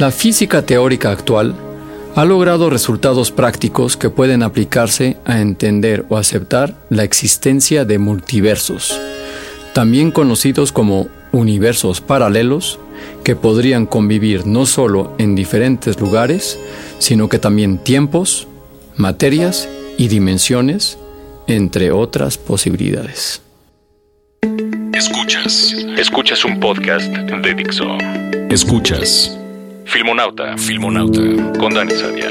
La física teórica actual ha logrado resultados prácticos que pueden aplicarse a entender o aceptar la existencia de multiversos, también conocidos como universos paralelos, que podrían convivir no solo en diferentes lugares, sino que también tiempos, materias y dimensiones, entre otras posibilidades. Escuchas, escuchas un podcast de Dixo. Escuchas Filmonauta, Filmonauta, con Dani Sadia.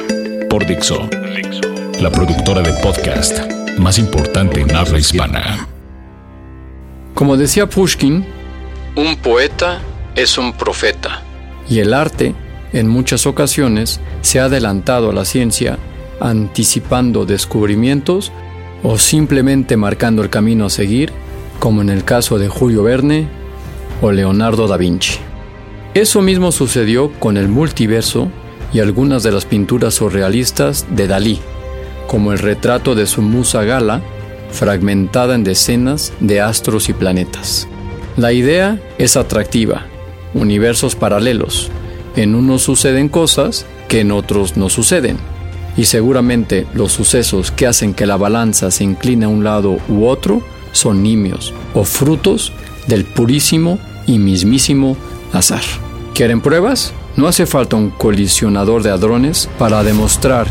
Por Dixo, Dixo, la productora de podcast más importante en habla hispana. Como decía Pushkin, un poeta es un profeta. Y el arte, en muchas ocasiones, se ha adelantado a la ciencia, anticipando descubrimientos o simplemente marcando el camino a seguir, como en el caso de Julio Verne o Leonardo da Vinci. Eso mismo sucedió con el multiverso y algunas de las pinturas surrealistas de Dalí, como el retrato de su musa Gala, fragmentada en decenas de astros y planetas. La idea es atractiva, universos paralelos. En unos suceden cosas que en otros no suceden. Y seguramente los sucesos que hacen que la balanza se incline a un lado u otro son nimios o frutos del purísimo y mismísimo azar. ¿Quieren pruebas? No hace falta un colisionador de hadrones para demostrar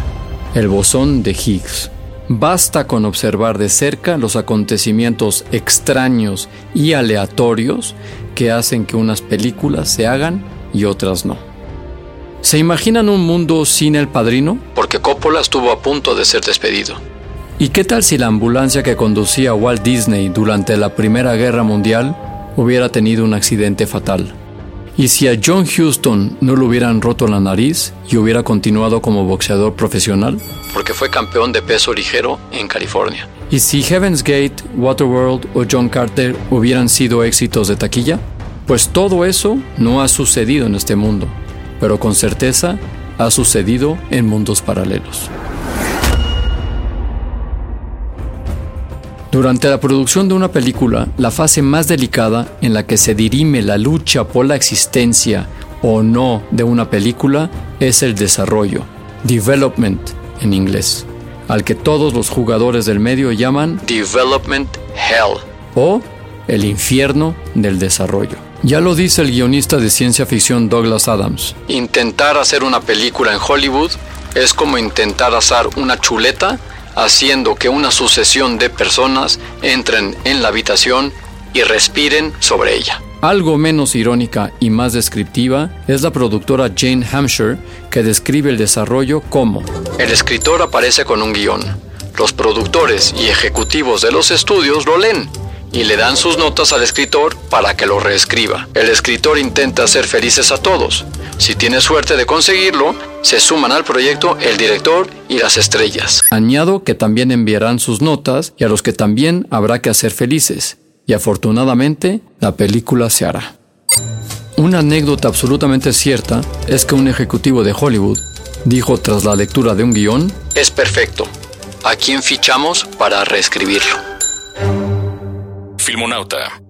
el bosón de Higgs. Basta con observar de cerca los acontecimientos extraños y aleatorios que hacen que unas películas se hagan y otras no. ¿Se imaginan un mundo sin el padrino? Porque Coppola estuvo a punto de ser despedido. ¿Y qué tal si la ambulancia que conducía a Walt Disney durante la Primera Guerra Mundial hubiera tenido un accidente fatal? ¿Y si a John Houston no le hubieran roto la nariz y hubiera continuado como boxeador profesional? Porque fue campeón de peso ligero en California. ¿Y si Heaven's Gate, Waterworld o John Carter hubieran sido éxitos de taquilla? Pues todo eso no ha sucedido en este mundo, pero con certeza ha sucedido en mundos paralelos. Durante la producción de una película, la fase más delicada en la que se dirime la lucha por la existencia o no de una película es el desarrollo, development en inglés, al que todos los jugadores del medio llaman development hell o el infierno del desarrollo. Ya lo dice el guionista de ciencia ficción Douglas Adams. Intentar hacer una película en Hollywood es como intentar asar una chuleta haciendo que una sucesión de personas entren en la habitación y respiren sobre ella. Algo menos irónica y más descriptiva es la productora Jane Hampshire, que describe el desarrollo como El escritor aparece con un guion. Los productores y ejecutivos de los estudios lo leen y le dan sus notas al escritor para que lo reescriba. El escritor intenta hacer felices a todos. Si tiene suerte de conseguirlo, se suman al proyecto el director y las estrellas. Añado que también enviarán sus notas y a los que también habrá que hacer felices. Y afortunadamente, la película se hará. Una anécdota absolutamente cierta es que un ejecutivo de Hollywood dijo tras la lectura de un guion, es perfecto. ¿A quién fichamos para reescribirlo? Filmonauta.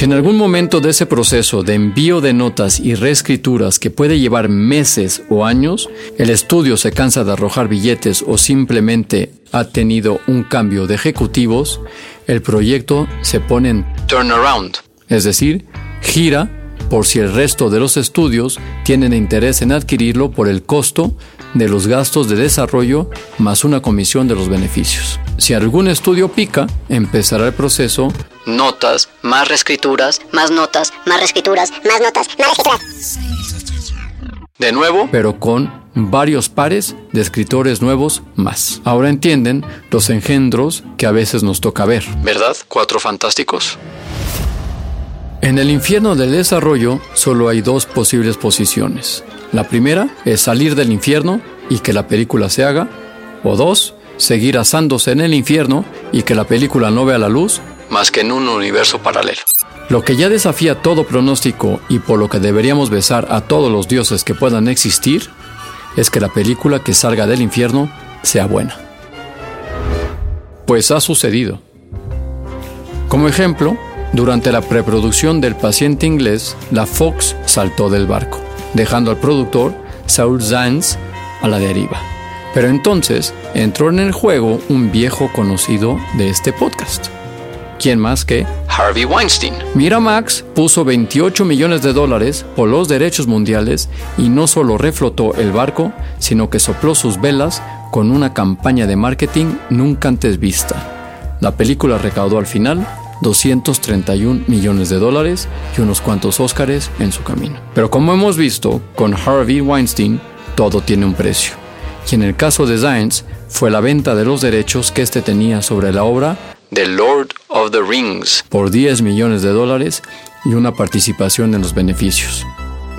Si en algún momento de ese proceso de envío de notas y reescrituras que puede llevar meses o años, el estudio se cansa de arrojar billetes o simplemente ha tenido un cambio de ejecutivos, el proyecto se pone en turnaround, es decir, gira por si el resto de los estudios tienen interés en adquirirlo por el costo de los gastos de desarrollo más una comisión de los beneficios. Si algún estudio pica, empezará el proceso notas, más reescrituras, más notas, más reescrituras, más notas, más reescrituras. De nuevo, pero con varios pares de escritores nuevos más. Ahora entienden los engendros que a veces nos toca ver. ¿Verdad? Cuatro fantásticos. En el infierno del desarrollo solo hay dos posibles posiciones. La primera es salir del infierno y que la película se haga. O dos, seguir asándose en el infierno y que la película no vea la luz más que en un universo paralelo. Lo que ya desafía todo pronóstico y por lo que deberíamos besar a todos los dioses que puedan existir es que la película que salga del infierno sea buena. Pues ha sucedido. Como ejemplo, durante la preproducción del paciente inglés, la Fox saltó del barco, dejando al productor Saul Zaentz a la deriva. Pero entonces entró en el juego un viejo conocido de este podcast. ¿Quién más que Harvey Weinstein? Miramax puso 28 millones de dólares por los derechos mundiales y no solo reflotó el barco, sino que sopló sus velas con una campaña de marketing nunca antes vista. La película recaudó al final 231 millones de dólares y unos cuantos Óscares en su camino. Pero como hemos visto, con Harvey Weinstein todo tiene un precio. Y en el caso de Zions fue la venta de los derechos que éste tenía sobre la obra The Lord of the Rings por 10 millones de dólares y una participación en los beneficios.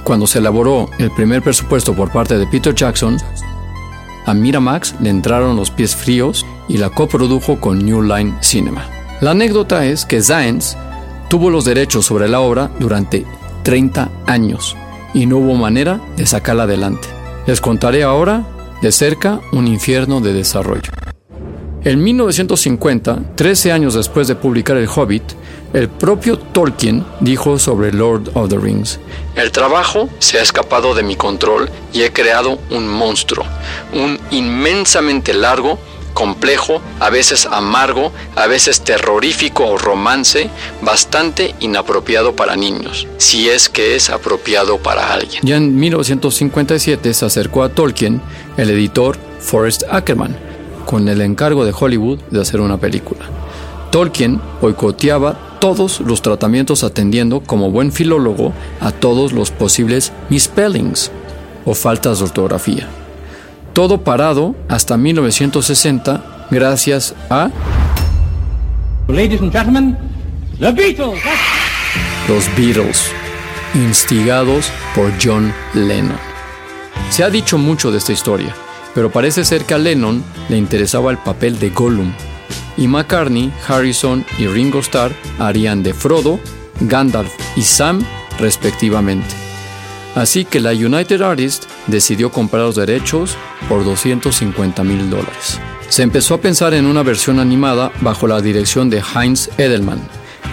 Cuando se elaboró el primer presupuesto por parte de Peter Jackson, a Miramax le entraron los pies fríos y la coprodujo con New Line Cinema. La anécdota es que Zaentz tuvo los derechos sobre la obra durante 30 años y no hubo manera de sacarla adelante. Les contaré ahora de cerca un infierno de desarrollo. En 1950, 13 años después de publicar El Hobbit, el propio Tolkien dijo sobre Lord of the Rings, El trabajo se ha escapado de mi control y he creado un monstruo, un inmensamente largo, complejo, a veces amargo, a veces terrorífico o romance, bastante inapropiado para niños, si es que es apropiado para alguien. Ya en 1957 se acercó a Tolkien el editor Forrest Ackerman, con el encargo de Hollywood de hacer una película. Tolkien boicoteaba todos los tratamientos atendiendo como buen filólogo a todos los posibles misspellings o faltas de ortografía todo parado hasta 1960 gracias a Ladies and gentlemen, the Beatles. Los Beatles, instigados por John Lennon. Se ha dicho mucho de esta historia, pero parece ser que a Lennon le interesaba el papel de Gollum, y McCartney, Harrison y Ringo Starr harían de Frodo, Gandalf y Sam respectivamente. Así que la United Artists decidió comprar los derechos por 250 mil dólares. Se empezó a pensar en una versión animada bajo la dirección de Heinz Edelman,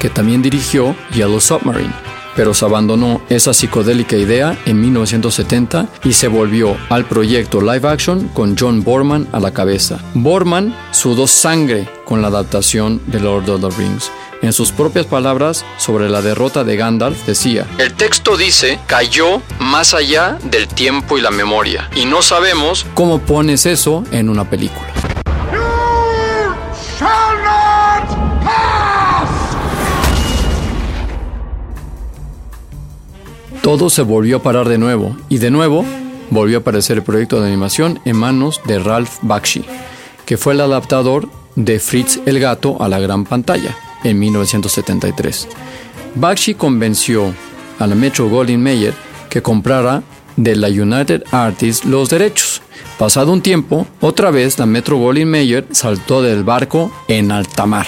que también dirigió Yellow Submarine, pero se abandonó esa psicodélica idea en 1970 y se volvió al proyecto live action con John Borman a la cabeza. Borman sudó sangre con la adaptación de Lord of the Rings en sus propias palabras sobre la derrota de Gandalf, decía, El texto dice, cayó más allá del tiempo y la memoria, y no sabemos cómo pones eso en una película. Todo se volvió a parar de nuevo, y de nuevo volvió a aparecer el proyecto de animación en manos de Ralph Bakshi, que fue el adaptador de Fritz el Gato a la gran pantalla en 1973. Bakshi convenció a la Metro Goldwyn Mayer que comprara de la United Artists los derechos. Pasado un tiempo, otra vez la Metro Goldwyn Mayer saltó del barco en alta mar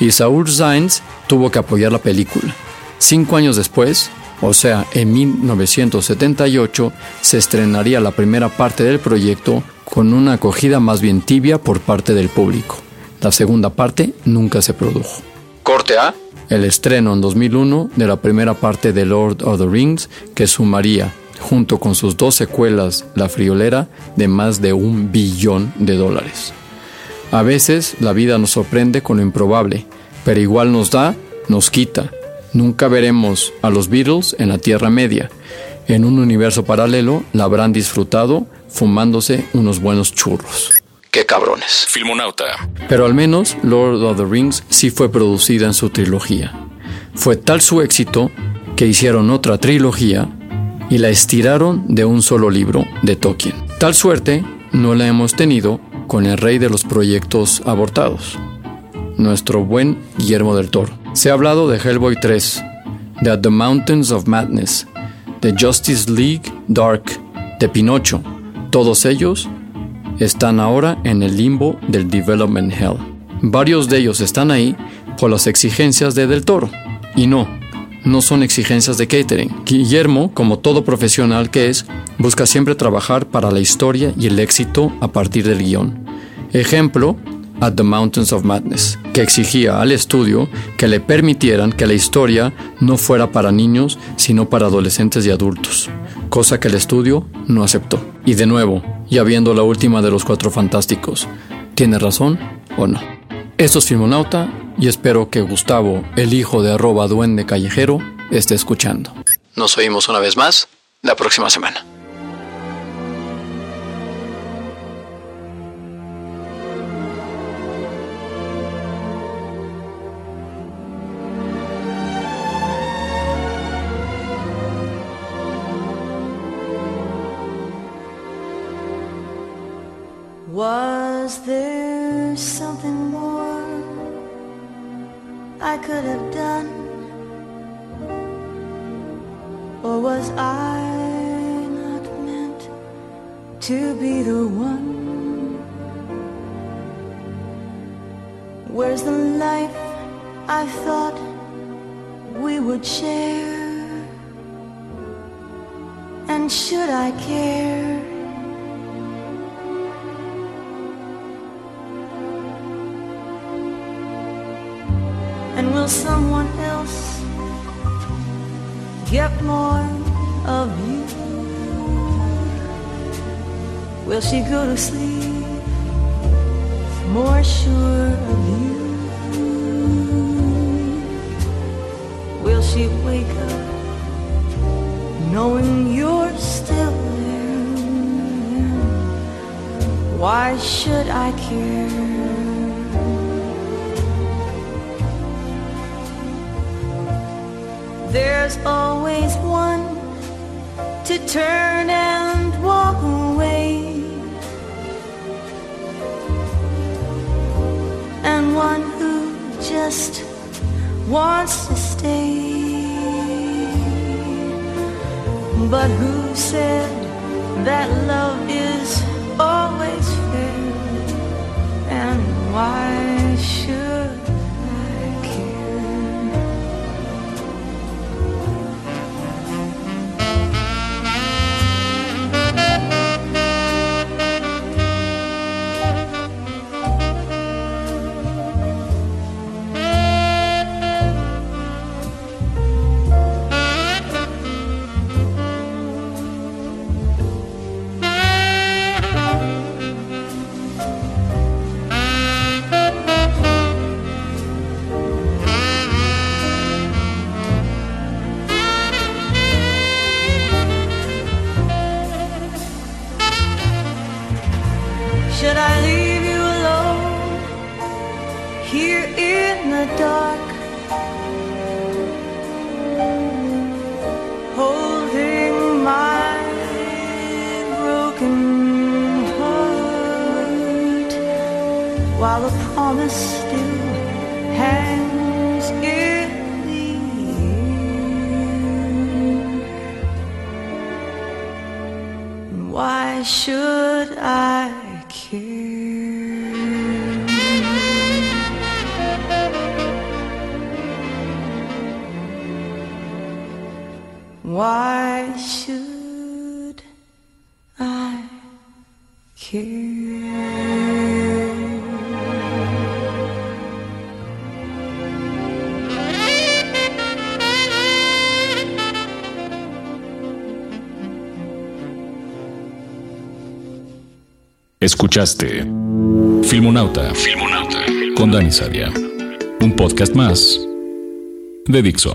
y Saul Zaentz tuvo que apoyar la película. Cinco años después, o sea, en 1978, se estrenaría la primera parte del proyecto con una acogida más bien tibia por parte del público. La segunda parte nunca se produjo. El estreno en 2001 de la primera parte de Lord of the Rings, que sumaría, junto con sus dos secuelas, La Friolera, de más de un billón de dólares. A veces la vida nos sorprende con lo improbable, pero igual nos da, nos quita. Nunca veremos a los Beatles en la Tierra Media. En un universo paralelo la habrán disfrutado fumándose unos buenos churros. ¡Qué cabrones! Filmonauta. Pero al menos Lord of the Rings sí fue producida en su trilogía. Fue tal su éxito que hicieron otra trilogía y la estiraron de un solo libro de Tolkien. Tal suerte no la hemos tenido con el rey de los proyectos abortados, nuestro buen Guillermo del Toro. Se ha hablado de Hellboy 3, de At the Mountains of Madness, de Justice League Dark, de Pinocho. Todos ellos están ahora en el limbo del Development Hell. Varios de ellos están ahí por las exigencias de Del Toro. Y no, no son exigencias de catering. Guillermo, como todo profesional que es, busca siempre trabajar para la historia y el éxito a partir del guion. Ejemplo, At the Mountains of Madness, que exigía al estudio que le permitieran que la historia no fuera para niños, sino para adolescentes y adultos, cosa que el estudio no aceptó. Y de nuevo, ya viendo la última de los cuatro fantásticos, ¿tiene razón o no? Esto es Filmonauta y espero que Gustavo, el hijo de arroba duende callejero, esté escuchando. Nos oímos una vez más la próxima semana. Was there something more I could have done? Or was I not meant to be the one? Where's the life I thought we would share? And should I care? Will someone else get more of you? Will she go to sleep more sure of you? Will she wake up knowing you're still there? Why should I care? There's always one to turn and walk away, and one who just wants to stay. But who said that love is always fair? And why here in the dark? Holding my broken heart while the promise still hangs in the air. Why should I Why should I? Escuchaste Filmonauta. Filmonauta. Con Dani Sadia. Un podcast más de Dixo.